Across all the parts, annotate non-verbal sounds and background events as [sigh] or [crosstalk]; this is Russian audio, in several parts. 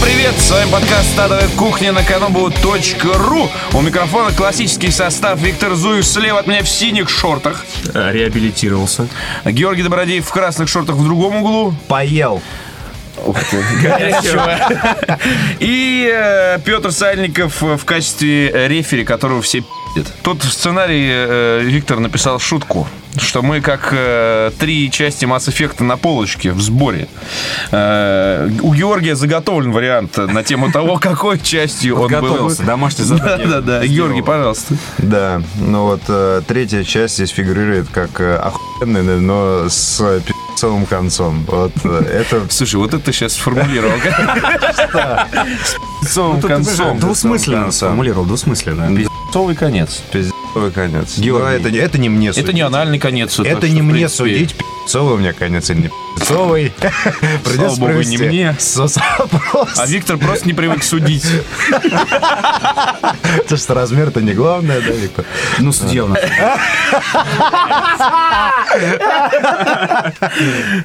привет! С вами подкаст «Стадовая кухня» на kanobu.ru. У микрофона классический состав Виктор Зуев слева от меня в синих шортах. Э, Реабилитировался. Георгий Добродеев в красных шортах в другом углу. Поел. [laughs] Горячего. И э, Петр Сальников в качестве рефери, которого все. Тут в сценарии э, Виктор написал шутку, что мы как э, три части Mass Effect на полочке в сборе. Э, у Георгия заготовлен вариант на тему того, [laughs] какой частью он был. Да, задание. да, да. сделал. Георгий, пожалуйста. Да, ну вот э, третья часть здесь фигурирует как э, охуенный, но с пи***цовым концом. Вот э, это [laughs] Слушай, вот это сейчас сформулировал. [laughs] С ты концом. Двусмысленно сформулировал, двусмысленно. Пиздцовый конец. пиздцовый конец. Георгий. Но это, не- это не мне судить. Это не анальный конец. Это что, не мне принципе, судить, пи***цовый у меня конец или не пи***цовый. [laughs] Придется богу, не мне. А Виктор просто не привык судить. [laughs] Потому что размер-то не главное, да, Виктор? Ну, судья у нас.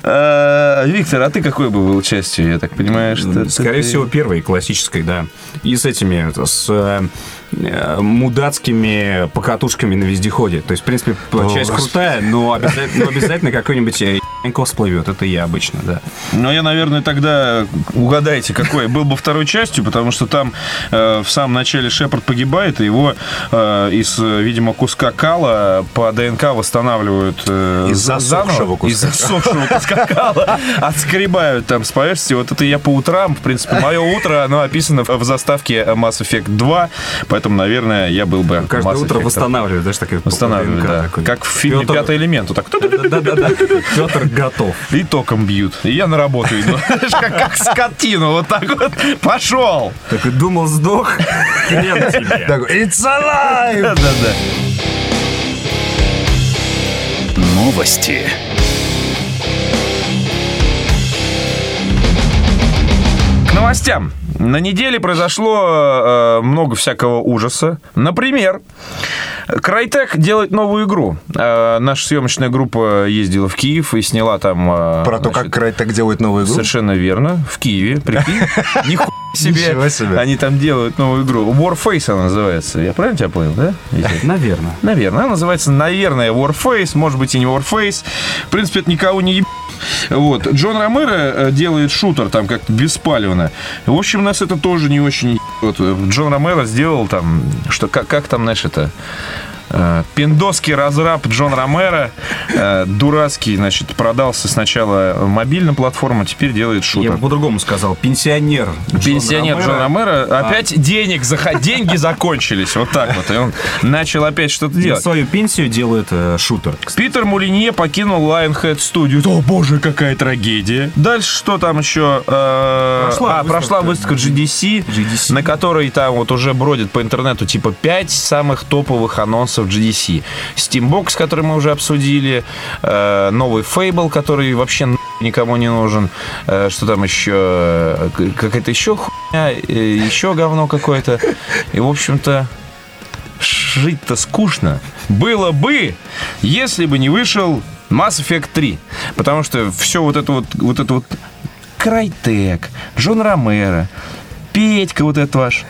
Э, Виктор, а ты какой бы был частью, я так понимаю, что... Скорее всего, первой, классической, да. И с этими, с э, мудацкими покатушками на вездеходе. То есть, в принципе, часть крутая, но обязательно, но обязательно какой-нибудь ебанько всплывет. Это я обычно, да. Ну, я, наверное, тогда угадайте, какой был бы второй частью, потому что там э, в самом начале Шепард погибает, и его э, из, видимо, куска кала по ДНК восстанавливают э, Из за- засохшего куска. Из засохшего куска кала отскребают там с поверхности. Вот это я по утрам, в принципе, мое утро, оно описано в заставке Mass Effect 2, поэтому, наверное, я был бы Каждое Mass утро Effect. восстанавливает, знаешь, такой Восстанавливают, да. Как в фильме «Пятый элемент». Так. Петр [laughs] готов. и током бьют. И я на работу иду. [laughs] Как, скотину. Вот так вот. Пошел. Так и думал, сдох. Хрен [laughs] тебе. Такой, It's alive! Да-да-да. Новости. Новостям. На неделе произошло э, много всякого ужаса. Например, Крайтек делает новую игру. Э, наша съемочная группа ездила в Киев и сняла там... э, Про то, значит, как Крайтек делает новую игру? Совершенно верно. В Киеве, прикинь. Нихуя [laughs] себе. Себе. Они там делают новую игру. Warface она называется. Я правильно тебя понял, да? Наверное. Наверное. Она называется, наверное, Warface. Может быть, и не Warface. В принципе, это никого не еб... Вот. Джон Ромеро э, делает шутер там как-то беспалевно. В общем, нас это тоже не очень ебет. Джон Ромеро сделал там, что, как, как там, знаешь, это... э, Пиндоский разраб Джон Ромеро, э, дурацкий, значит, продался сначала мобильным платформам, а теперь делает Я шутер. бы по-другому сказал. Пенсионер. Джон Пенсионер Ромеро. Джон Ромеро опять денег заход... деньги закончились. Вот так вот. И он начал опять что-то делать. свою пенсию делает э, шутер. Питер Мулинье покинул Lionhead Studio. О, боже, какая трагедия. Дальше что там еще? Э, Прошла а, прошла выставка. выставка GDC, GDC. на которой там вот уже бродит по интернету типа 5 самых топовых анонсов GDC. Steambox, который мы уже обсудили, э, новый Fable, который вообще никому не нужен. Э, что там еще? Какая-то еще хуйня, э, еще говно какое-то. И, в общем-то, жить-то скучно. Было бы, если бы не вышел Mass Effect 3. Потому что все вот это вот, вот это вот Крайтек, Джон Ромеро, Петька вот этот ваш,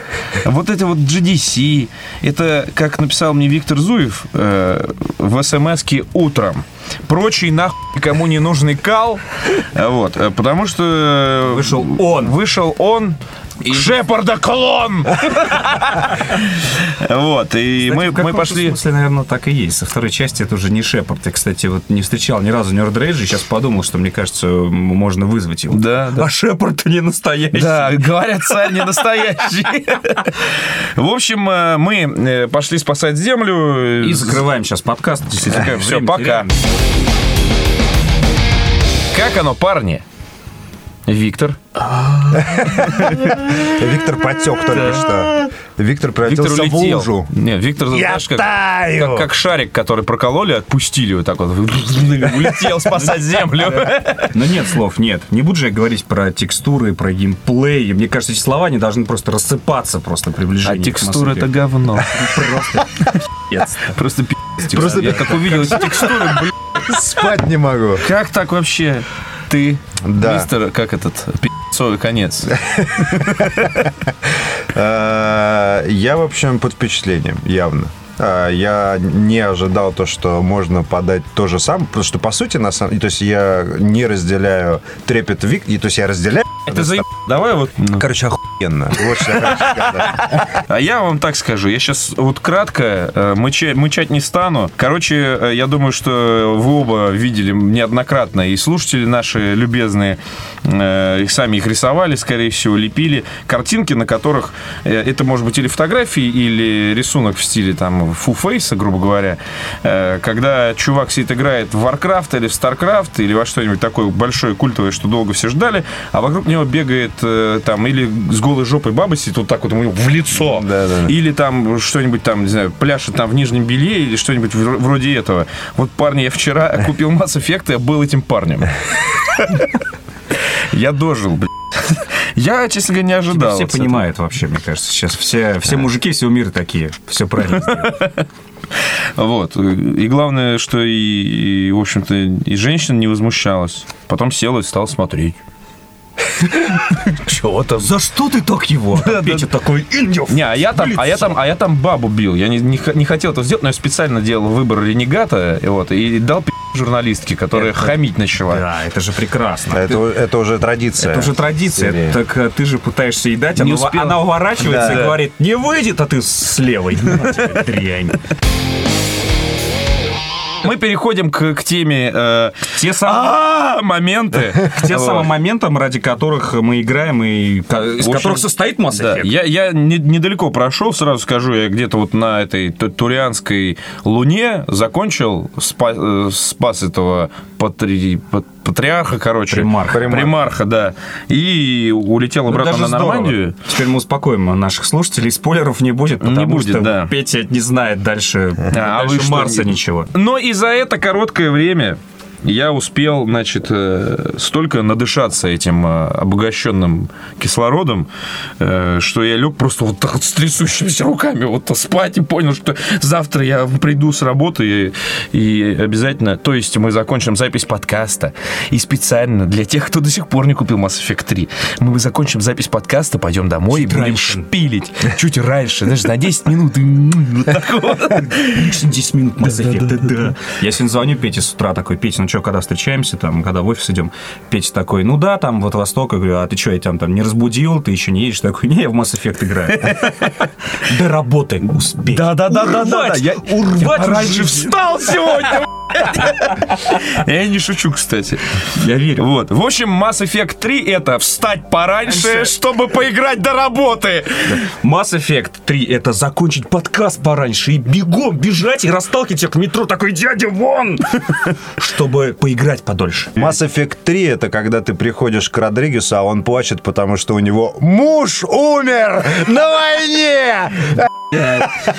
вот это вот GDC, это, как написал мне Виктор Зуев э, в смс утром, прочий нахуй никому не нужный кал, вот, э, потому что... э, Вышел он. Вышел он, Шепарда клон! Вот, и мы, в мы пошли... смысле, наверное, так и есть. Со второй части это уже не Шепард. Я, кстати, вот не встречал ни разу Нерд Рейджа. Сейчас подумал, что, мне кажется, можно вызвать его. Да, да. А Шепард не настоящий. Да, говорят, царь не настоящий. В общем, э, мы э, пошли спасать землю. И закрываем сейчас подкаст. Действительно, Все, пока. Как оно, парни? Виктор. Виктор потек только что. Виктор Виктор превратился в улетел. лужу. Нет, Виктор, знаешь, как, таю! как, как шарик, который прокололи, отпустили вот так вот. Улетел спасать землю. Но нет слов, нет. Не буду же я говорить про текстуры, про геймплей. Мне кажется, эти слова, они должны просто рассыпаться просто при А текстура это говно. Просто пиздец. Просто пи***ц. Просто Я как увидел эти текстуры, блин, Спать не могу. как так вообще? Ты, Да. мистер, как этот, пи***ц пи***цовый конец. [laughs] Э, Я, в общем, под впечатлением, явно. А, Я не ожидал то, что можно подать то же самое, потому что, по сути, на самом то есть я не разделяю трепет Вик, то есть я разделяю... Это за... Давай вот... Короче, охуенно. Вот что я хочу сказать. А я вам так скажу, я сейчас вот кратко э, мыча- мычать не стану. Короче, э, я думаю, что вы оба видели неоднократно, и слушатели наши любезные, э, и сами их рисовали, скорее всего, лепили картинки, на которых это может быть или фотографии, или рисунок в стиле там фуфейса, грубо говоря, когда чувак сидит играет в Warcraft или в StarCraft, или во что-нибудь такое большое культовое, что долго все ждали, а вокруг него бегает э, там или с голой жопой баба сидит вот так вот ему в лицо, Да-да-да. или там что-нибудь там, не знаю, пляшет там в нижнем белье или что-нибудь вр- вроде этого. Вот, парни, я вчера купил Mass Effect, и я был этим парнем. [laughs] Я дожил, блядь. Я, честно говоря, не ожидал. Все вот с этого. понимают вообще, мне кажется, сейчас. Все, все мужики всего мира такие. Все правильно. [laughs] Вот. И главное, что и, и, в общем-то, и женщина не возмущалась. Потом села и стала смотреть. [laughs] Чего там? За что ты так его? Петя такой, Индев. Не, а я там, а я там, а я там бабу бил. Я не, не, не хотел этого сделать, но я специально делал выбор ренегата, и вот, и дал пи*** журналистке, которая хамить начала. Да, это же прекрасно. Это, это уже традиция. Это уже традиция. Серии. Так э, ты же пытаешься и дать, Не она, успел. она уворачивается Да. и говорит, не выйдет, а ты с левой. [laughs] На тебе, дрянь. Мы переходим к, к теме э, Те самые, а, моменты. к тем самым моментам, ради которых мы играем и ко- из которых состоит Mass Effect. я, я не- недалеко прошел, сразу скажу, я где-то вот на этой ту- турианской луне закончил, э, спас этого патри- пат- патриарха, короче. Примарха. Примарха, да. И улетел Ну, обратно на здорово. Нормандию. Теперь мы успокоим наших слушателей. Спойлеров не будет, Не потому будет, что да. Петя не знает дальше, А, а вы Марса ничего. Но и за это короткое время я успел, значит, э, столько надышаться этим э, обогащенным кислородом, э, что я лег просто вот так вот с трясущимися руками вот спать и понял, что завтра я приду с работы и, и обязательно... То есть мы закончим запись подкаста и специально для тех, кто до сих пор не купил Mass Effect 3, мы закончим запись подкаста, пойдем домой и будем раньше. шпилить чуть раньше, даже на 10 минут. и Вот так вот. Лишние 10 минут Mass Effect. Я сегодня звоню Пете с утра такой, Петя, ну что, когда встречаемся, там, когда в офис идем, Петя такой, ну да, там, вот Восток, я говорю, а ты что, я тебя там не разбудил, ты еще не едешь? Такой, не, я в Mass Effect играю. До работы успеть. Да, да, да, да, да, да. Урвать, урвать раньше встал сегодня. [laughs] Я не шучу, кстати. Я верю. Вот. В общем, Mass Effect 3 это встать пораньше, Раньше. чтобы поиграть до работы. Mass Effect 3 это закончить подкаст пораньше и бегом бежать и расталкивать тебя к метро такой, дядя, вон! [laughs] Чтобы поиграть подольше. Mass Effect 3 это когда ты приходишь к Родригесу, а он плачет, потому что у него муж умер на войне!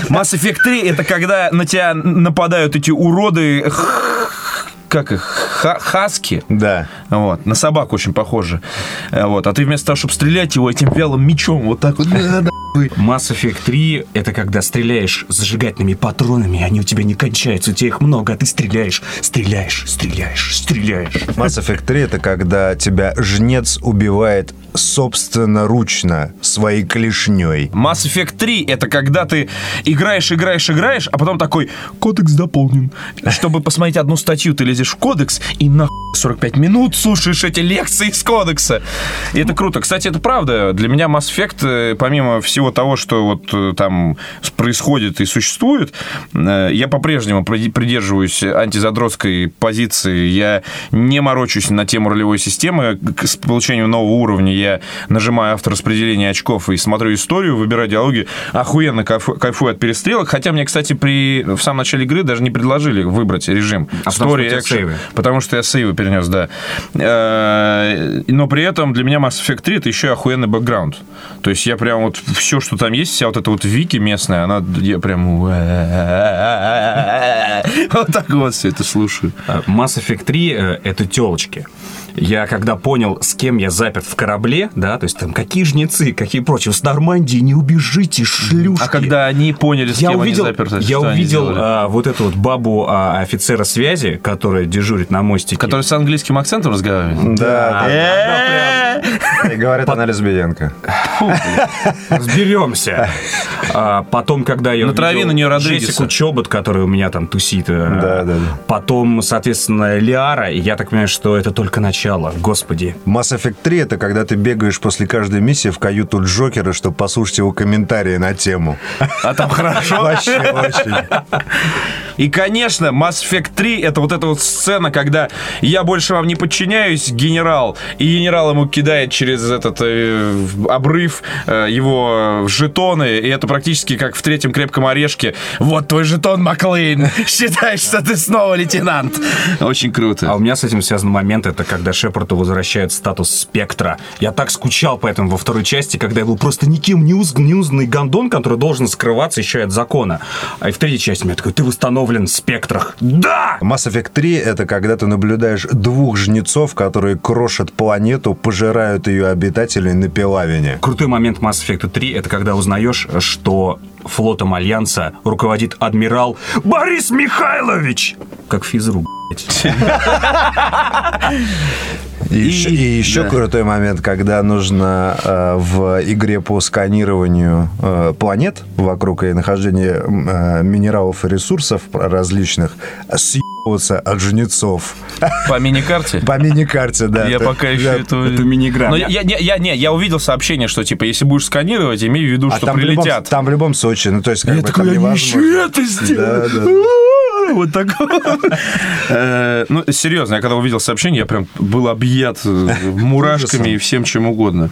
Mass Effect 3 это когда на тебя нападают эти уроды, как их, ха- хаски. Да. Вот, на собаку очень похоже. Э, Вот, а ты вместо того, чтобы стрелять его этим вялым мечом, вот так вот. Mass Effect 3 это когда стреляешь зажигательными патронами, они у тебя не кончаются, у тебя их много, а ты стреляешь, стреляешь, стреляешь, стреляешь. Mass Effect 3 это когда тебя жнец убивает собственноручно своей клешней. Mass Effect 3 это когда ты играешь, играешь, играешь, а потом такой кодекс дополнен. Чтобы посмотреть одну статью, ты лезешь в кодекс и на 45 минут слушаешь эти лекции из кодекса. И это круто. Кстати, это правда. Для меня Mass Effect, э, помимо всего того, что вот э, там происходит и существует, э, я по-прежнему придерживаюсь антизадротской позиции. Я не морочусь на тему ролевой системы. К- С получением нового уровня я нажимаю автораспределение очков и смотрю историю, выбираю диалоги. Охуенно кайфу- кайфую от перестрелок. Хотя мне, кстати, при, в самом начале игры даже не предложили выбрать режим. А потому что action. Потому что я сейвы перенес, да. Э, Но при этом для меня Mass Effect 3 это еще охуенный бэкграунд. То есть я прям вот все, что там есть, вся вот эта вот вики местная, она я прям [laughs] вот так вот все это слушаю. Э, Mass Effect 3 э, это телочки. Я когда понял, с кем я заперт в корабле, да, то есть там какие жнецы, какие прочие, с Нормандии не убежите, шлюшки. А когда они поняли, с я кем увидел, они заперты, я увидел а, вот эту вот бабу а, офицера связи, которая дежурит на мостике. Который с английским акцентом разговаривает? Да. И говорит она лесбиянка. Разберемся. А, потом, когда я увидел. Джессику Чобот, которая у меня там тусит. э, Да, да, да. Потом, соответственно, Лиара. И я так понимаю, что это только начало. Господи. Mass Effect 3 это когда ты бегаешь после каждой миссии в каюту Джокера, чтобы послушать его комментарии на тему. А там хорошо. Вообще, очень. И, конечно, Mass Effect 3 это вот эта вот сцена, когда я больше вам не подчиняюсь, генерал, и генерал ему кидает через этот э, обрыв э, его жетоны, и это практически как в третьем крепком орешке. Вот твой жетон, Маклейн. [laughs] Считай, что ты снова лейтенант. Очень А круто. у меня с этим связан момент, это когда Шепарду возвращают статус спектра. Я так скучал по этому во второй части, когда был просто никем не, не узнанный гондон, который должен скрываться еще и от закона. А и в третьей части меня такой, ты восстановлен в спектрах. Да! Mass Effect 3 это когда ты наблюдаешь двух жнецов, которые крошат планету, пожирают ее обитателей на пилавине. Крутой момент Mass Effect 3 это когда узнаешь, что флотом Альянса руководит адмирал Борис Михайлович! Как физрук, блядь. И, еще, и еще да. крутой момент, когда нужно э, в игре по сканированию э, планет вокруг и нахождения э, минералов и ресурсов различных съебываться от жнецов. По мини-карте? По мини-карте, да. Я пока еще этого... это мини-игра. Но я, я, я, не, я увидел сообщение, что, типа, если будешь сканировать, имей в виду, А что прилетят. там в любом случае, ну то есть как Я бы там невозможно. еще это да. [laughs] Вот такое. Э, Ну, серьезно, я когда увидел сообщение, я прям был объят [laughs] мурашками и всем чем угодно.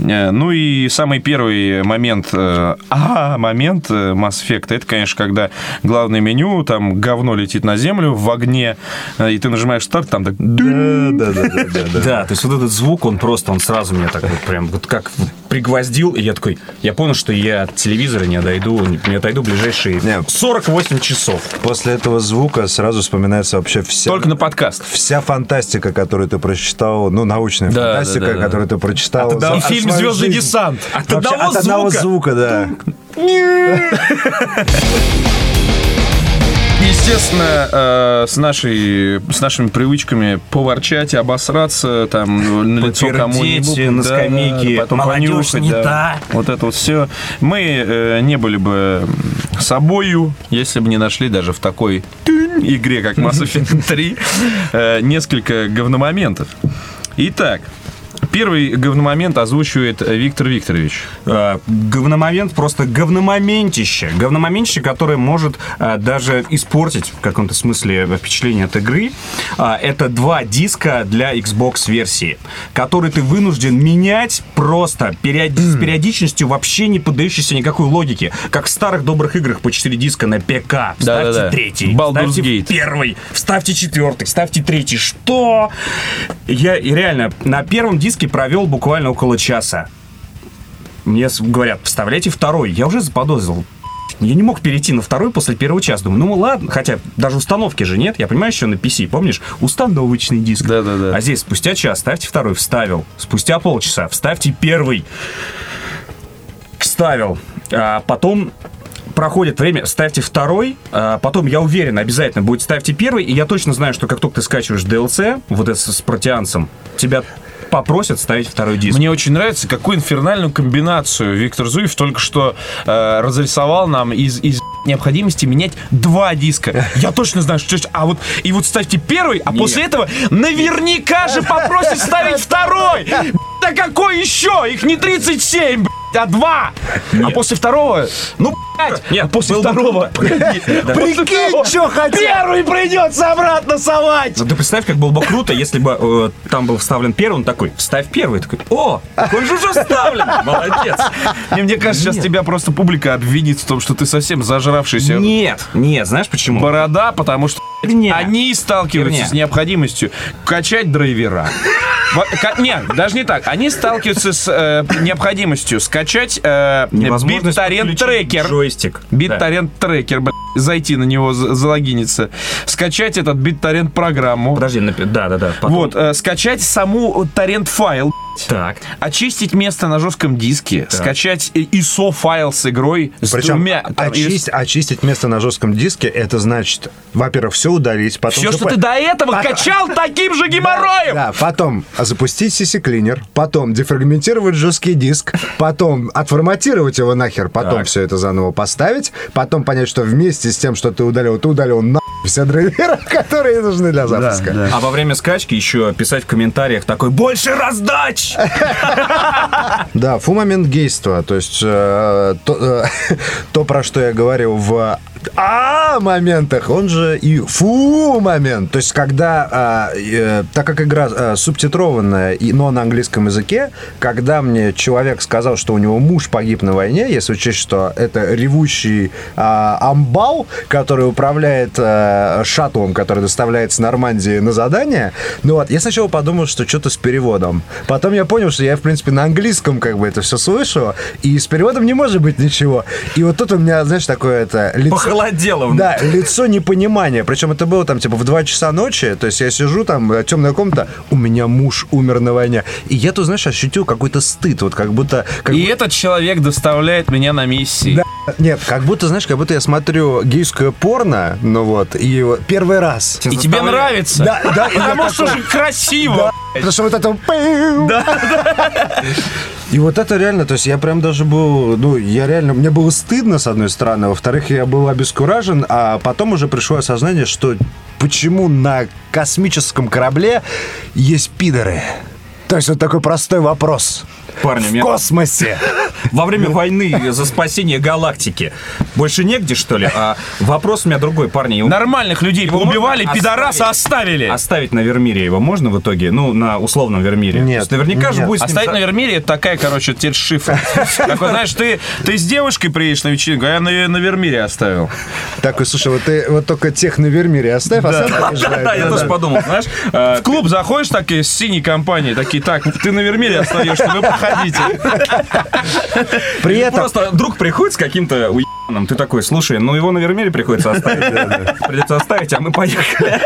Э, Ну и самый первый момент, э, [laughs] а, момент э, Mass Effect, это, конечно, когда главное меню, там говно летит на землю в огне, и ты нажимаешь старт, там так... Да, да, да, да, да, да. Да, то есть вот этот звук, он просто, он сразу меня так вот прям вот как пригвоздил, и я такой, я понял, что я от телевизора не отойду, не отойду ближайшие Не. 48 часов. После этого звука сразу вспоминается вообще вся... Только на подкаст. Вся фантастика, которую ты прочитал, ну, научная Да, фантастика, да, да, да. которую ты прочитал. От одного- за- И Фильм «Звездный жизнь. десант». От Вообще, одного от одного звука. звука, да. [laughs] Естественно, э, с, нашей, с нашими привычками поворчать, обосраться, там, на лицо кому-нибудь. на скамейке. потом Молодежь понюхать, не да. та. Вот это вот все. Мы э, не были бы собою, если бы не нашли даже в такой игре, как Mass Effect 3, э, несколько говномоментов. Итак, первый говномомент озвучивает Виктор Викторович. Э, говномомент просто говномоментище. Говномоментище, которое может э, даже испортить в каком-то смысле впечатление от игры. А, это два диска для Xbox версии, которые ты вынужден менять просто периоди- с периодичностью вообще не поддающейся никакой логике. Как в старых добрых играх по 4 диска на ПК. Вставьте Да-да-да. третий, Baldur's вставьте Gate. первый, вставьте четвертый, вставьте третий. Что? Я и реально на первом диске провел буквально около часа. Мне говорят, вставляйте второй. Я уже заподозрил. Я не мог перейти на второй после первого часа. Думаю, ну ладно, хотя даже установки же нет. Я понимаю, еще на PC, помнишь? Установочный диск. Да-да-да. А здесь спустя час ставьте второй, вставил. Спустя полчаса вставьте первый. Вставил. А потом проходит время, ставьте второй, а потом, я уверен, обязательно будет ставьте первый, и я точно знаю, что как только ты скачиваешь DLC, вот это с протеанцем, тебя попросят ставить второй диск. Мне очень нравится, какую инфернальную комбинацию Виктор Зуев только что э, разрисовал нам из, из необходимости менять два диска. Я точно знаю, что... А вот, и вот ставьте первый, а после этого наверняка же попросят ставить второй. Да какой еще? Их не 37, блядь, а два. А после второго... Ну, Нет, а после второго... [laughs] Прикинь, чё хотел. Первый придется обратно совать. Ну, ты представь, как было бы круто, если бы э, там был вставлен первый, он такой, вставь первый, такой, о, он же уже вставлен, молодец. Не, мне кажется, сейчас тебя просто публика обвинит в том, что ты совсем зажравшийся Нет, нет, знаешь почему? борода, потому что они сталкиваются с необходимостью качать драйвера. Нет, даже не так. Они сталкиваются с э, необходимостью скачать э, BitTorrent подключить трекер. Джойстик. BitTorrent трекер, блядь, зайти на него, за- залогиниться, скачать этот BitTorrent программу, Подожди, напи- да, да, да. потом- вот, э, скачать саму торрент файл, Так. очистить место на жестком диске, скачать э, ISO файл с игрой с Причем двумя. там, и- очистить место на жестком диске, это значит, во-первых, все удалить, потом... Все, что ты до этого качал таким же геморроем. Да, потом запустить CC Cleaner, потом дефрагментировать жесткий диск, потом отформатировать его нахер, потом Так. все это заново поставить, потом понять, что вместе с тем, что ты удалил, ты удалил на все драйверы, [laughs] которые нужны для запуска. А во время скачки еще писать в комментариях такой «Больше раздач!» [laughs] Да, фу момент гейства, то есть э, э, [laughs] то, про что я говорил в а моментах, он же и фу момент. То есть, когда, а, э, так как игра э, субтитрованная, и, но на английском языке, когда мне человек сказал, что у него муж погиб на войне, если учесть, что это ревущий а, амбал, который управляет э, шаттлом, который доставляется с Нормандии на задание, ну вот, я сначала подумал, что что-то с переводом. Потом я понял, что я, в принципе, на английском как бы это все слышу, и с переводом не может быть ничего. И вот тут у меня, знаешь, такое это лицо... Похолодело. Да, лицо непонимания. Причем это было там типа в 2 часа ночи. То есть я сижу там, э, темная комната, у меня муж умер на войне. И я тут, знаешь, ощутил какой-то стыд. Вот как будто... Как И этот человек доставляет меня на миссии. Да. Нет, как будто, знаешь, как будто я смотрю гейское порно, ну вот, и вот первый раз. И тебе нравится? Да, да, Потому что же красиво. Да, потому что вот это... И вот это реально, то есть я прям даже был, ну, я реально, мне было стыдно, с одной стороны, во-вторых, я был обескуражен, а потом уже пришло осознание, что почему на космическом корабле есть пидоры? То есть вот такой простой вопрос. Парни, В мне- космосе. [laughs] Во время войны за спасение галактики больше негде, что ли? А вопрос у меня другой, парни. Его Нормальных людей Его поубивали, можно пидораса оставили. Оставить на Вермире его можно в итоге? Ну, на условном Вермире. Нет, То есть наверняка же нет. будет с ним Оставить за- на Вермире это такая, короче, теперь шифр. [laughs] Такой, знаешь, ты, ты с девушкой приедешь на вечеринку, а я на, на Вермире оставил. Такой, слушай, вот ты вот только тех на Вермире оставь, а сам [laughs] поезжай. Да, я тоже подумал, знаешь. э, В клуб заходишь такие с синей компанией, такие, так, ты на Вермире вы походите. При этом Просто друг приходит с каким-то уебаном, ты такой, слушай, ну его на Вермире приходится оставить. Придется оставить, а мы поехали.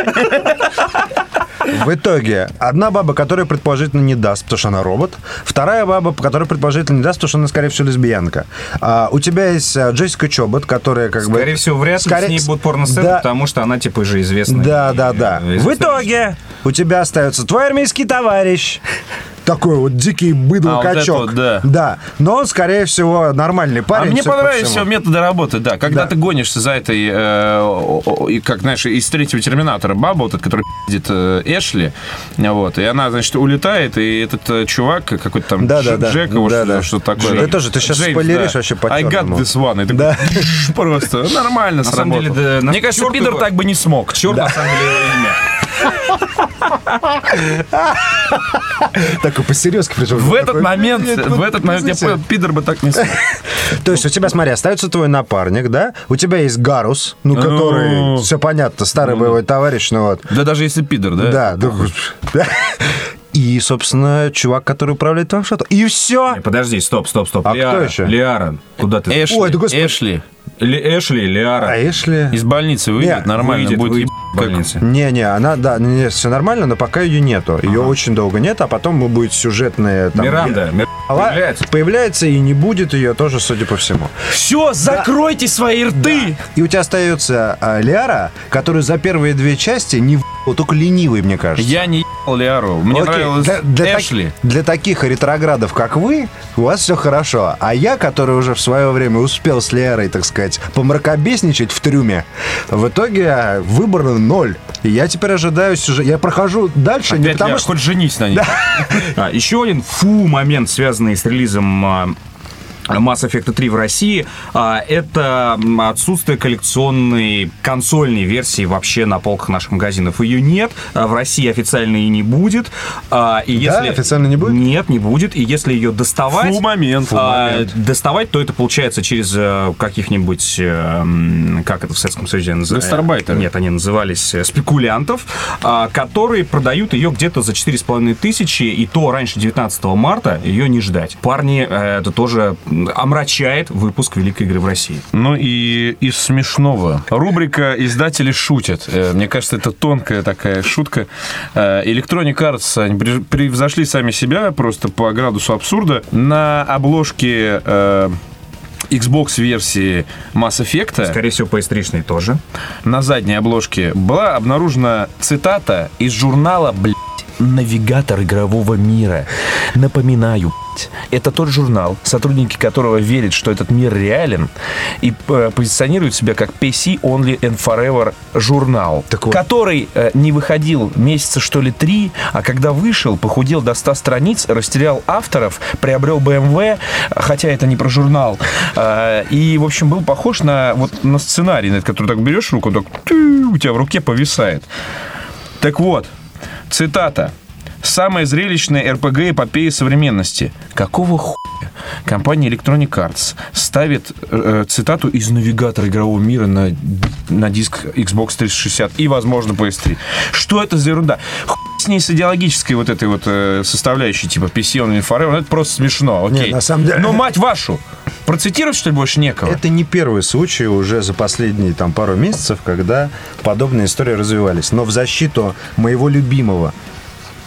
В итоге, одна баба, которая предположительно не даст, потому что она робот. Вторая баба, которая предположительно не даст, потому что она, скорее всего, лесбиянка. А, у тебя есть а, Джессика Чобот, которая как бы... Скорее всего, вряд ли с Скорее- ней будут порно-сцены, Да. потому что она, типа, же известная. Да, И, да, да. э, В известная итоге у тебя остается твой армейский товарищ. Такой вот дикий А, вот быдло-качок. это вот, да. Но он, скорее всего, нормальный А парень. мне судя по понравились все методы работы, да. Когда Да. ты гонишься за этой, э, как, знаешь, из третьего Терминатора баба, вот эта, которая пиздит э, Эшли, вот, и она, значит, улетает, и этот э, чувак, какой-то там Да, да, Дж- да. Джек, его Да, что- да. что такое. Ты тоже, ты щас спойлеришь вообще I got this one. И такой, Да. Просто нормально На самом сработало. деле, да, Мне кажется, Пидор его- так бы не смог. Черт, на самом деле, имя. Такой посерьезки причем. В этот момент, «Нет, в этот момент, я понял, Пидор бы так не. То есть у тебя, смотри, остается твой напарник, да? У тебя есть Гарус, ну, который, Ну. все понятно, старый боевой товарищ, ну вот. Да даже если Пидор, да? Да, [laughs] да. И, собственно, чувак, который управляет шаттлом. И все. Не, Подожди, стоп, стоп, стоп. А кто Лиара, еще? Лиара, куда ты? Эшли, Ой, да господи. Эшли Ли- Эшли, Лиара. А Эшли? из больницы выйдет, Не, нормально Выйдет, будет. выйдет еб- в больнице. Не-не, она, да, не, все нормально, но пока ее нету. Ее очень долго нет, а потом будет сюжетные... Там, Миранда, Мир- появляется. появляется и не будет ее тоже, судя по всему. Все, закройте свои рты! И у тебя остается а, Лиара, которую за первые две части не в***л, только ленивый, мне кажется. Я не ебал Лиару. Мне Окей, нравилось для, для так- Эшли. для таких ретроградов, как вы, у вас все хорошо. А я, который уже в свое время успел с Лерой, так сказать, помракобесничать в трюме, в итоге выбор ноль. И я теперь ожидаю сюжет. Я прохожу дальше не Опять потому, Лиара, что... хоть женись на ней. А, еще один фу момент, связанный с релизом а, Mass Effect 3 в России, а, это отсутствие коллекционной консольной версии вообще на полках наших магазинов. Ее нет, а, в России официально и не будет. А, И Да, если... официально не будет? Нет, не будет. И если ее доставать... Фу момент. а, доставать, то это получается через э, каких-нибудь, э, как это в Советском Союзе называется? Гастарбайтеры. Нет, они назывались э, спекулянтов, которые продают ее где-то за 4,5 тысячи, и то раньше 19 марта ее не ждать. Парни, это тоже омрачает выпуск великой игры в России. Ну и из смешного. Рубрика «Издатели шутят». Э, Мне кажется, это тонкая такая шутка. Э, Electronic Arts они превзошли сами себя просто по градусу абсурда. На обложке э, Xbox версии Mass Effect Скорее всего, PS3 тоже. на задней обложке была обнаружена цитата из журнала, блядь, «Навигатор игрового мира». Напоминаю, это тот журнал, сотрудники которого верят, что этот мир реален и э, позиционируют себя как PC Only and Forever журнал, Так вот. который э, не выходил месяца что ли три, а когда вышел, похудел до 100 страниц, растерял авторов, приобрел BMW, хотя это не про журнал, Э, и, в общем, был похож на, вот, на сценарий, на этот, который так берешь руку, так у тебя в руке повисает. Так вот, цитата. Самая зрелищная РПГ эпопея современности. Какого хуя компания Electronic Arts ставит э, цитату из навигатора игрового мира на, на диск Xbox 360 и, возможно, PS3? Что это за ерунда? Хуй с ней с идеологической вот этой вот э, составляющей, типа PC Only Forever, это просто смешно, окей. Не, на самом деле- Но, мать вашу, процитировать, что ли, больше некого? Это не первый случай уже за последние там пару месяцев, когда подобные истории развивались. Но в защиту моего любимого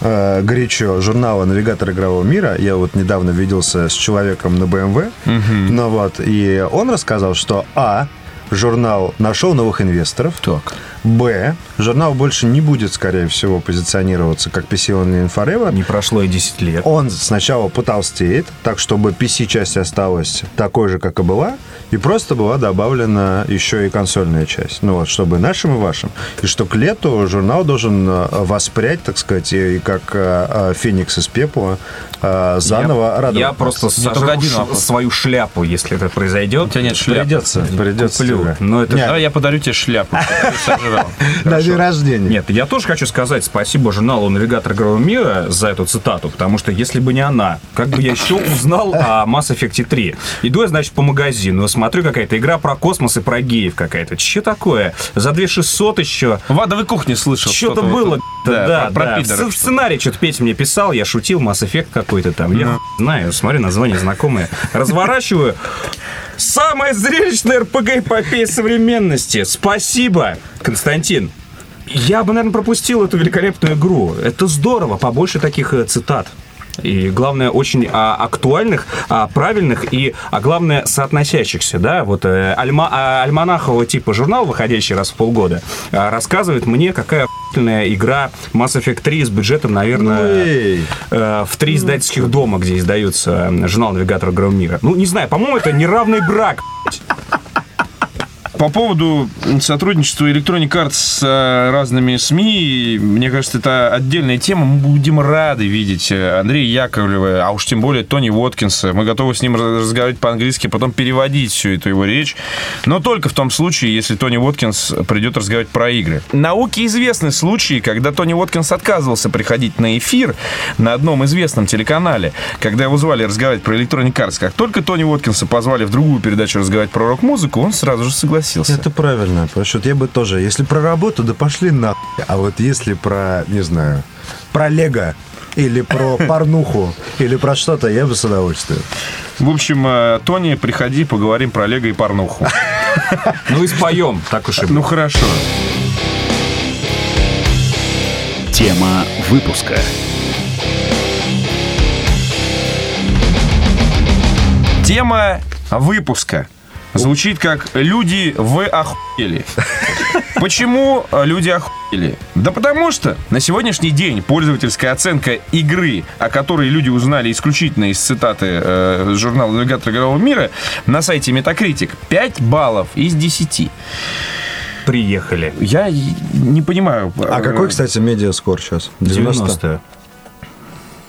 э, горячо журнала «Навигатор игрового мира». Я вот недавно виделся с человеком на BMW. Ну вот, и он рассказал, что А. Журнал нашел новых инвесторов. Так. Б. Журнал больше не будет, скорее всего, позиционироваться как PC Only and Forever. Не прошло и 10 лет. Он сначала потолстеет, так чтобы PC-часть осталась такой же, как и была, и просто была добавлена еще и консольная часть. Ну вот, чтобы нашим и вашим. И что к лету журнал должен э, воспрять, так сказать, и как э, э, феникс из пепла э, заново я, радовать. я просто один ш- вопрос. свою шляпу, если это произойдет. У тебя нет шляпы. Придется, придется Куплю. Но это Нет. Давай я подарю тебе шляпу. [laughs] сожрал. [laughs] На день рождения. Нет, я тоже хочу сказать спасибо журналу «Навигатор игрового мира» за эту цитату, потому что если бы не она, как бы я еще узнал о Mass Effect 3? Иду я, значит, по магазину, смотрю, какая-то игра про космос и про геев какая-то. Че такое? За 2600 еще. В адовой кухне слышал. Что-то было, да, да, сценарий что-то Петя мне писал, я шутил, Mass Effect какой-то там. Я хуй знаю, смотрю, название знакомое. Разворачиваю. Самая зрелищная РПГ-эпопея современности. Спасибо, Константин. Я бы, наверное, пропустил эту великолепную игру. Это здорово, побольше таких э, цитат. И главное, очень а, актуальных, а, правильных и, а главное, соотносящихся, да, вот э, альма, а, альманахового типа журнал, выходящий раз в полгода, а, рассказывает мне, какая игра Mass Effect 3 с бюджетом, наверное, Ну, э, в три издательских дома, где издается э, журнал «Навигатор игрового мира». Ну, не знаю, по-моему, это неравный брак. [laughs] По поводу сотрудничества Electronic Arts с э, разными СМИ, мне кажется, это отдельная тема. Мы будем рады видеть э, Андрея Яковлева, а уж тем более Тони Уоткинса. Мы готовы с ним раз- разговаривать по-английски, потом переводить всю эту его речь. Но только в том случае, если Тони Уоткинс придет разговаривать про игры. Науке известны случаи, когда Тони Уоткинс отказывался приходить на эфир на одном известном телеканале, когда его звали разговаривать про Electronic Arts. Как только Тони Уоткинса позвали в другую передачу разговаривать про рок-музыку, он сразу же согласился. Это правильно, потому что я бы тоже, если про работу, да пошли на. А вот если про, не знаю, про Лего или про [laughs] порнуху, или про что-то, я бы с удовольствием. В общем, э, Тони, приходи, поговорим про Лего и порнуху. [laughs] Ну и споем, так уж и Ну хорошо. Тема выпуска. Тема выпуска звучит как «Люди, вы охуели». [laughs] Почему э, люди охуели? Да потому что на сегодняшний день пользовательская оценка игры, о которой люди узнали исключительно из цитаты э, журнала «Навигатор игрового мира» на сайте Metacritic 5 баллов из 10. приехали. Я не понимаю. А э, какой, кстати, медиаскор сейчас? 90? 90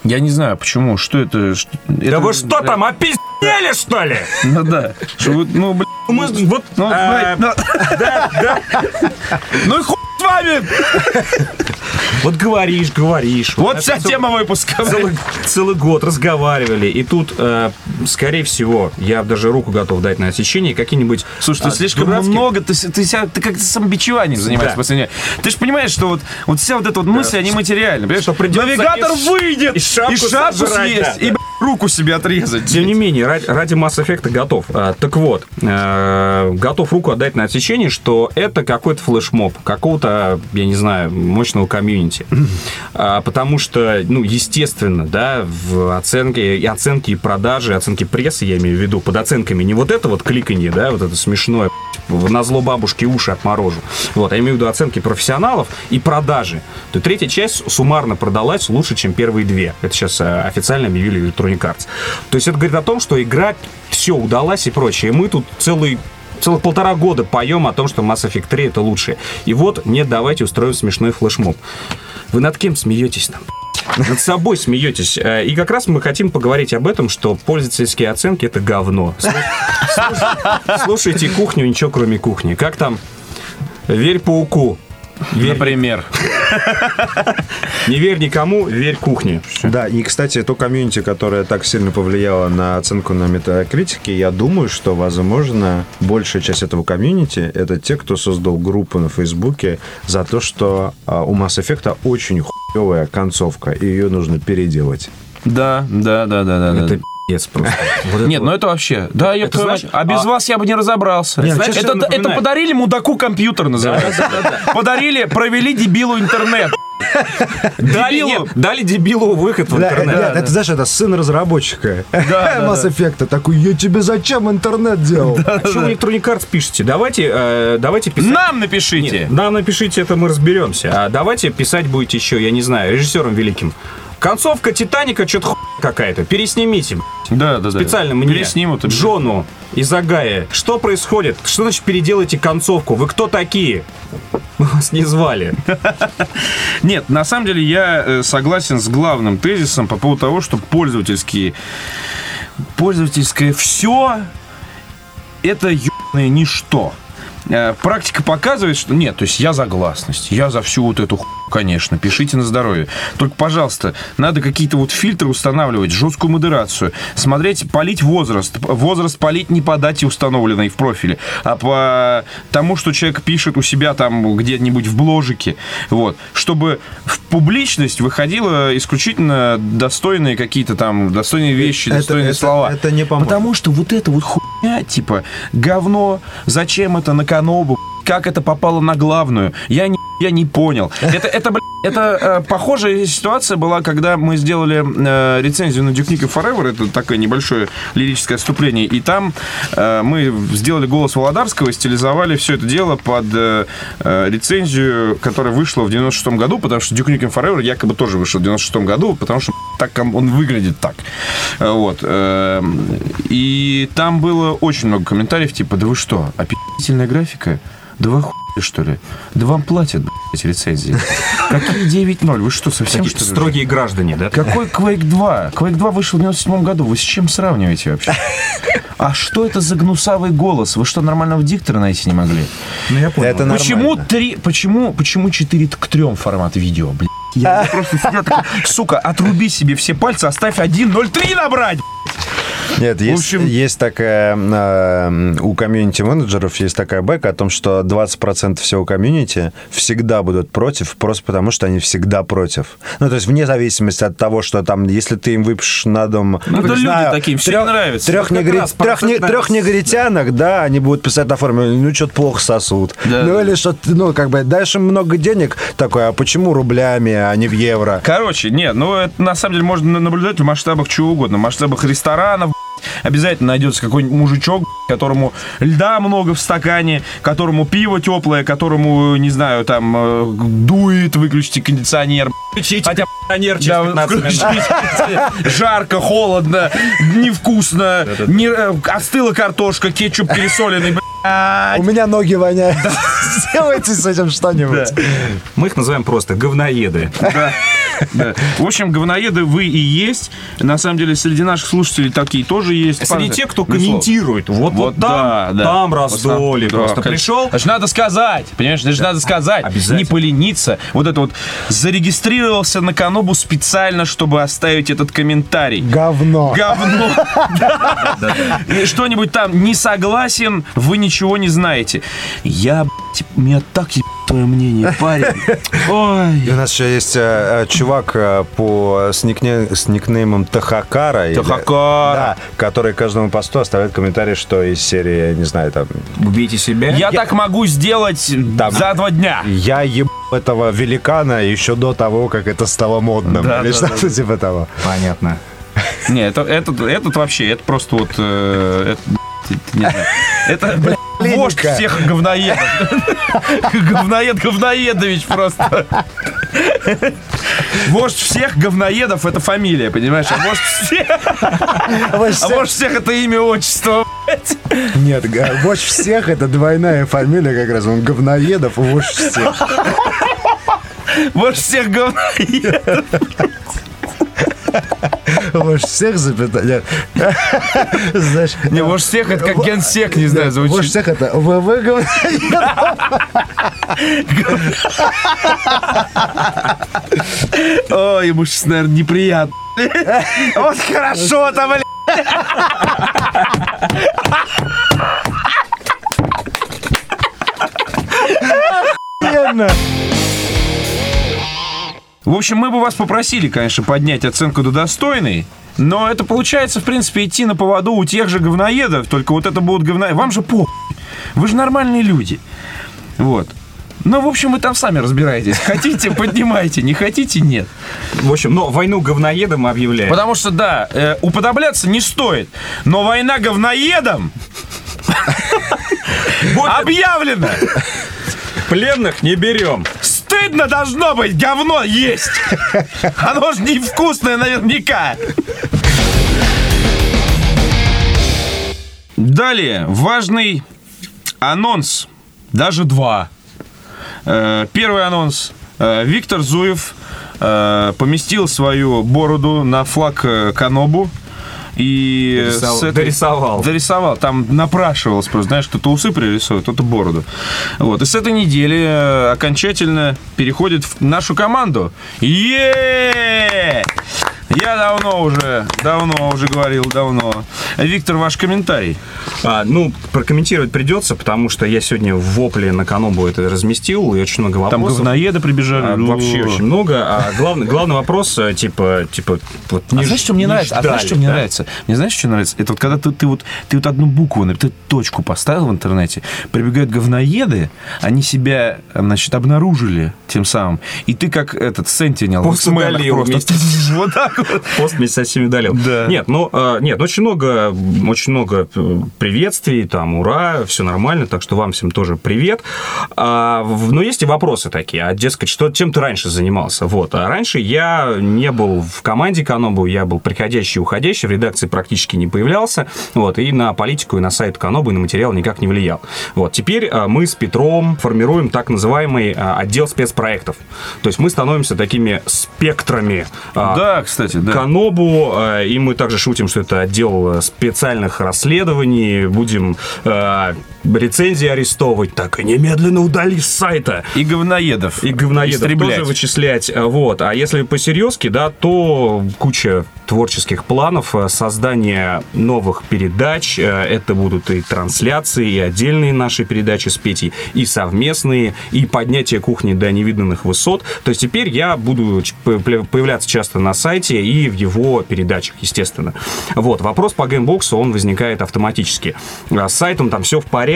Я не знаю, почему, что это... что- Да это- вы что там, опиздели, что ли? [laughs] Ну да. Что вы- Ну, блин. Мы, вот, Ну, а, да, да. [laughs] Ну и хуй вами! вот говоришь, говоришь. Вот вся тема выпуска. Целый, целый год разговаривали, и тут, э, скорее всего, я даже руку готов дать на отсечение, какие-нибудь... Слушай, ты а, слишком много, ты, себя, ты как-то самобичеванием занимаешься Да. последнее. Ты же понимаешь, что вот, вот вся вот эта вот мысль, они материальны. Понимаешь, Что навигатор и выйдет, и шапку шапку сожрать, съесть, да, и да. руку себе отрезать. Тем не менее, ради, ради Mass Effect готов. А, так вот, э, готов руку отдать на отсечение, что это какой-то флешмоб, какого-то, я не знаю, мощного комьюнити. А, потому что, ну, естественно, да, в оценке, и оценки и продажи, оценки прессы, я имею в виду, под оценками не вот это вот кликанье, да, вот это смешное, на зло бабушки уши отморожу. Вот, а я имею в виду оценки профессионалов и продажи. То третья часть суммарно продалась лучше, чем первые две. Это сейчас э, официально объявили Electronic Arts. То есть это говорит о том, что игра все удалась и прочее. И мы тут целый целых полтора года поем о том, что Mass Effect 3 это лучшее. И вот, нет, давайте устроим смешной флешмоб. Вы над кем смеетесь там? Над собой смеетесь. Э, И как раз мы хотим поговорить об этом, что пользовательские оценки это говно. Слуш- Слушайте кухню, ничего кроме кухни. Как там? Верь пауку. Верь, Например. [laughs] не верь никому, верь кухне. Да, и, кстати, то комьюнити, которое так сильно повлияло на оценку на метакритике, я думаю, что, возможно, большая часть этого комьюнити — это те, кто создал группу на Фейсбуке за то, что а, у Mass Effect очень хуевая концовка, и ее нужно переделать. Да, да, да, да, да. Это да. Пиздец просто. Вот это Нет, вот. ну это вообще. Да, я Это мать, а без а- вас я бы не разобрался. Нет, знаешь, это, это, подарили мудаку компьютер, называется. Подарили, провели дебилу интернет. Дали, нет, дали дебилу выход в Да, интернет. да, это, знаешь, это сын разработчика [laughs] да, Mass Effect. Такой, я тебе зачем интернет делал? А что вы Electronic Arts пишете? Давайте, э, давайте писать... Нам напишите. Нет, нам напишите, это мы разберемся. А давайте писать будете еще, я не знаю, режиссером великим. Концовка Титаника что-то хуй какая-то. Переснимите. Да, да, да. Специально мне, Переснимут. Джону из Агая. Что происходит? Что значит переделайте концовку? Вы кто такие? Мы вас не звали. [laughs] Нет, на самом деле я э, согласен с главным тезисом по поводу того, что пользовательские, пользовательское все это ебаное ничто. Э, Практика показывает, что нет, то есть я за гласность, я за всю вот эту хуйню, конечно, пишите на здоровье. Только, пожалуйста, надо какие-то вот фильтры устанавливать, жесткую модерацию, смотреть, полить возраст. Возраст полить не по дате установленной в профиле, а по тому, что человек пишет у себя там где-нибудь в бложике. Вот. Чтобы в публичность выходило исключительно достойные какие-то там, достойные вещи, Это- достойные это- слова. это не поможет. Потому что вот это вот хуйня, типа, говно, зачем это на канобу, как это попало на главную, я не, я не понял. Это, это, бля, это э, похожая ситуация была, когда мы сделали э, рецензию на Duke Nukem Forever, это такое небольшое лирическое отступление, и там э, мы сделали голос Володарского, стилизовали все это дело под э, э, рецензию, которая вышла в 96 году, потому что Duke Nukem Forever якобы тоже вышел в 96 году, потому что так он выглядит так. Э, Вот. эм, И там было очень много комментариев, типа, да вы что, описательная графика? Да вы охуели, что ли? Да вам платят, блядь, рецензии. Какие 9.0? Вы что, совсем Такие что ли? строгие граждане, да? Какой Quake 2? Quake 2 вышел в 97 году. Вы с чем сравниваете вообще? А что это за гнусавый голос? Вы что, нормального диктора найти не могли? Ну, я понял. Это Почему нормально. три, почему, почему 4 к 3 формат видео, блядь? Я просто сидел такой, сука, отруби себе все пальцы, оставь 1.03 набрать! Нет, есть, общем- есть такая... э, у комьюнити-менеджеров есть такая бэка о том, что 20% всего комьюнити всегда будут против, просто потому что они всегда против. Ну, то есть вне зависимости от того, что там, если ты им выпишешь на дом... Ну, это не люди знаю, такие, всем трех, нравится. Трех, Вот как негри- трех, не- трех негритянок, да, они будут писать на форуме, ну, что-то плохо сосут. Да, ну, да. или что-то, ну, как бы, им много денег, такой, а почему рублями, а не в евро? Короче, нет, ну это на самом деле можно наблюдать в масштабах чего угодно. В масштабах ресторанов, обязательно найдется какой-нибудь мужичок, которому льда много в стакане, которому пиво теплое, которому, не знаю, там э, дует, выключите кондиционер. Включите Хотя кондиционер через Да, 15 минут. Жарко, холодно, невкусно, не, э, остыла картошка, кетчуп пересоленный. У меня ноги воняют. [laughs] Сделайте с этим что-нибудь. Мы их называем просто говноеды. Да. В общем, говноеды вы и есть. На самом деле, среди наших слушателей такие тоже есть. Среди тех, кто комментирует. Вот, вот, там, да, там раздоли. просто пришел, ж надо сказать, понимаешь, это же надо сказать. Обязательно. Не полениться. Вот это вот зарегистрировался на Канобу специально, чтобы оставить этот комментарий. Говно. Говно. [laughs] Что-нибудь там не согласен, вы ничего не знаете. Я, блядь, меня так ебало твое мнение, парень. [laughs] Ой. И у нас еще есть э, э, чувак э, по, с, никне- с никнеймом Тахакара. или- Тахакара. Да, который каждому посту оставляет комментарий, что из серии, не знаю, там... Убейте себя. Я так могу сделать Да. за два дня. Я еб этого великана еще до того, как это стало модным. Да, или да, что-то типа того. Понятно. Не, это, этот, этот вообще, это просто вот... э, это, не знаю. Это, блядь, вождь Клиника. всех говноедов. [laughs] Говноед Говноедович просто. Вождь всех говноедов это фамилия, понимаешь? А вождь всех, [laughs] а вождь всех это имя, отчество. Нет, вождь всех это двойная фамилия как раз. Он говноедов и вождь всех. Вождь всех говноедов. [laughs] Вождь всех запятая. [laughs] Знаешь, Не, вождь всех это как генсек, не знаю, звучит. всех это ВВ. Ой, ему сейчас, наверное, неприятно. Вот хорошо-то, блядь. В общем, мы бы вас попросили, конечно, поднять оценку до достойной, но это получается, в принципе, идти на поводу у тех же говноедов, только вот это будут говноеды. Вам же по... Вы же нормальные люди. Вот. Ну, в общем, вы там сами разбираетесь. [laughs] Хотите, поднимайте, не хотите, нет. В общем, но войну говноедам объявляем. Потому что, да, э, уподобляться не стоит, но война говноедом [laughs] [laughs] объявлена. Пленных не берем. Стыдно должно быть, говно есть. [laughs] Оно же невкусное наверняка. Далее, важный анонс. Даже два. Э, Первый анонс. Э, Виктор Зуев э, поместил свою бороду на флаг Канобу. И Дорисовал- с этой- дорисовал. Дорисовал. Там напрашивалось просто, знаешь, кто-то усы пририсует, кто-то бороду. Вот. И с этой недели э, окончательно переходит в нашу команду. е Я давно уже, давно уже говорил, давно. Виктор, ваш комментарий. А, ну, прокомментировать придется, потому что я сегодня в вопле на Канобу это разместил, и очень много Там вопросов. говноеды прибежали. А, Ну. вообще очень много. А главный, главный вопрос, э, типа, типа, вот А не знаешь, что мне не нравится? А знаешь, ждали, что мне да? нравится? Мне знаешь, что нравится? Это вот когда ты, ты вот ты вот одну букву, ты точку поставил в интернете, прибегают говноеды, они себя, значит, обнаружили тем самым, и ты как этот Сентинел удалил вместе [laughs] вот так. [laughs] Пост вместе со всеми удалил. Да. Нет, ну, э, нет, очень много, очень много э, приветствий, там, ура, все нормально, так что вам всем тоже привет. А, но есть и вопросы такие, а, дескать, что, чем ты раньше занимался? Вот, а раньше я не был в команде Канобу, я был приходящий и уходящий, в редакции практически не появлялся, вот, и на политику, и на сайт Канобу, и на материал никак не влиял. Вот, теперь э, мы с Петром формируем так называемый отдел спецпроектов. То есть мы становимся такими спектрами а, Да, кстати, да. Канобу, э, и мы также шутим, что это отдел э, специальных расследований, будем э, рецензии арестовывать, так и немедленно удали с сайта. И говноедов. И говноедов Истреблять. тоже вычислять. э, Вот. А если по-серьезки, да, то куча творческих планов, э, создание новых передач. э, Это будут и трансляции, и отдельные наши передачи с Петей, и совместные, и поднятие кухни до невиданных высот. То есть теперь я буду появляться часто на сайте и в его передачах, естественно. Вот. Вопрос по Gamebox'у, он возникает автоматически. С сайтом там все в порядке,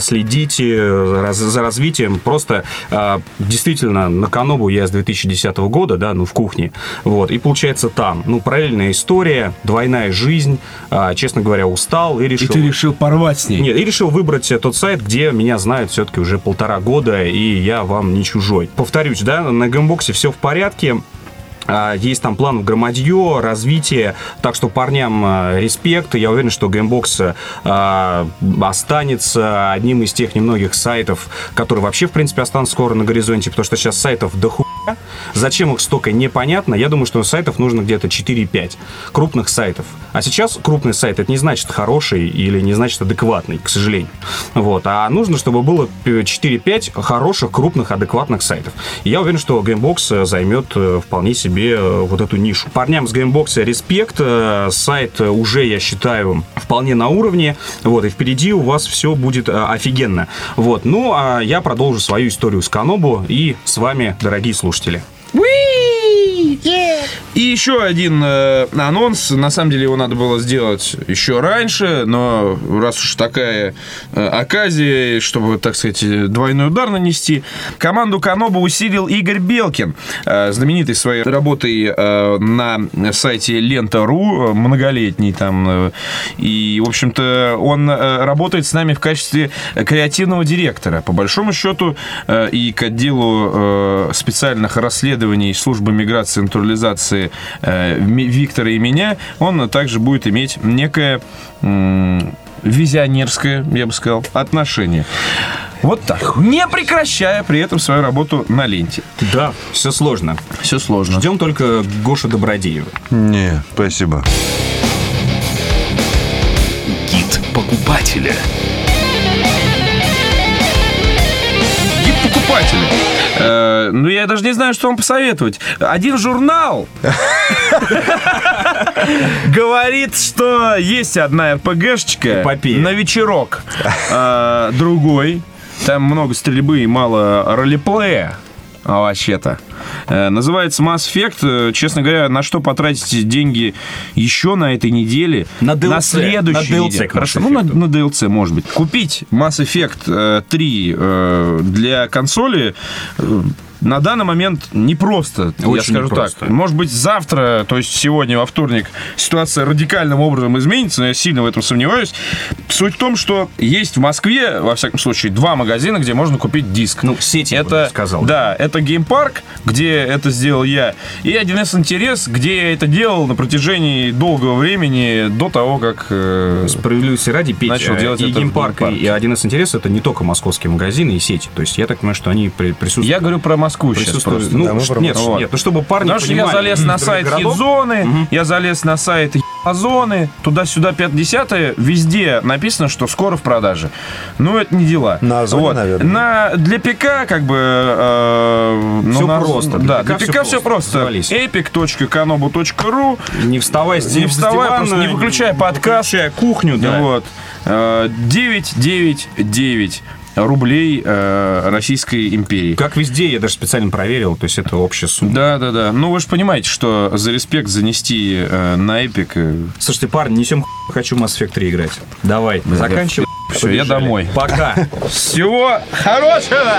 следите раз- за развитием. Просто а, действительно на Канобу я с 2010 года, да, ну в кухне. Вот. И получается там. Ну, параллельная история, двойная жизнь. А, честно говоря, устал и И решил... ты решил порвать с ней. Нет, и решил выбрать э, тот сайт, где меня знают все-таки уже полтора года, и я вам не чужой. Повторюсь, да, на Gamebox'е все в порядке. А, Есть там план в громадье, развитие. Так что парням а, респект. Я уверен, что Gamebox а, останется одним из тех немногих сайтов, которые вообще, в принципе, останутся скоро на горизонте, потому что сейчас сайтов до ху Зачем их столько, непонятно. Я думаю, что сайтов нужно где-то 4-5 крупных сайтов. А сейчас крупный сайт, это не значит хороший или не значит адекватный, к сожалению. Вот. А нужно, чтобы было 4-5 хороших, крупных, адекватных сайтов. И я уверен, что Gamebox займет э, вполне себе э, вот эту нишу. Парням с Gamebox респект. Э, Сайт уже, я считаю, вполне на уровне. Вот. И впереди у вас все будет офигенно. Вот. Ну, а я продолжу свою историю с Канобу и с вами, дорогие слушатели слушатели. Уи! И еще один э, анонс. На самом деле его надо было сделать еще раньше, но раз уж такая э, оказия, чтобы, так сказать, двойной удар нанести, команду Каноба усилил Игорь Белкин, э, знаменитый своей работой э, на сайте Лента.ру, многолетний там. Э, и, в общем-то, он э, работает с нами в качестве креативного директора. По большому счету, э, и к отделу э, специальных расследований службы миграции натурализации э, Виктора и меня, он также будет иметь некое визионерское, я бы сказал, отношение. Вот так. Не прекращая при этом свою работу на ленте. Да, все сложно. Все сложно. Ждем только Гошу Добродеева. Не, спасибо. Гид покупателя. Гид покупателя. Э, ну, я даже не знаю, что вам посоветовать. Один журнал говорит, что есть одна РПГшечка на вечерок. Э, другой. Там много стрельбы и мало ролеплея вообще-то. Э, называется Mass Effect. Честно говоря, на что потратите деньги еще на этой неделе? На DLC. На следующей на DLC, неделе. Хорошо, ну на, на DLC, может быть. Купить Mass Effect 3 для консоли на данный момент непросто, Очень я скажу непросто. так. Может быть, завтра, то есть сегодня, во вторник, ситуация радикальным образом изменится, но я сильно в этом сомневаюсь. Суть в том, что есть в Москве, во всяком случае, два магазина, где можно купить диск. Ну, сети, это, сказал. Да, это Геймпарк, где это сделал я, и 1С Интерес, где я это делал на протяжении долгого времени до того, как... Э, Справедливости ради, Петя, начал делать и и Геймпарк, и 1С Интерес это не только московские магазины и сети. То есть я так понимаю, что они присутствуют. Я говорю про Москву сейчас просто. Ну, да, нет, вот. нет, ну чтобы парни Потому понимали. я залез на сайт Хитзоны, угу. я залез на сайт Озоны, туда-сюда 5-10, везде написано, что скоро в продаже. Ну, это не дела. На Озоне, вот. наверное. На, для ПК, как бы... Э, все ну, на, просто. Да, для ПК, все просто. epic.kanobu.ru Не вставай с Не вставай, дивана, просто не выключай подкаст. Выключай кухню, да. Вот. 999 э, рублей э, Российской империи. Как везде, я даже специально проверил, то есть это общая сумма. Да, да, да. Ну, вы же понимаете, что за респект занести э, на Эпик... Слушайте, парни, несем хочу Mass Effect 3 играть. Давай, заканчивай. Все, я домой. Пока. [laughs] Всего хорошего!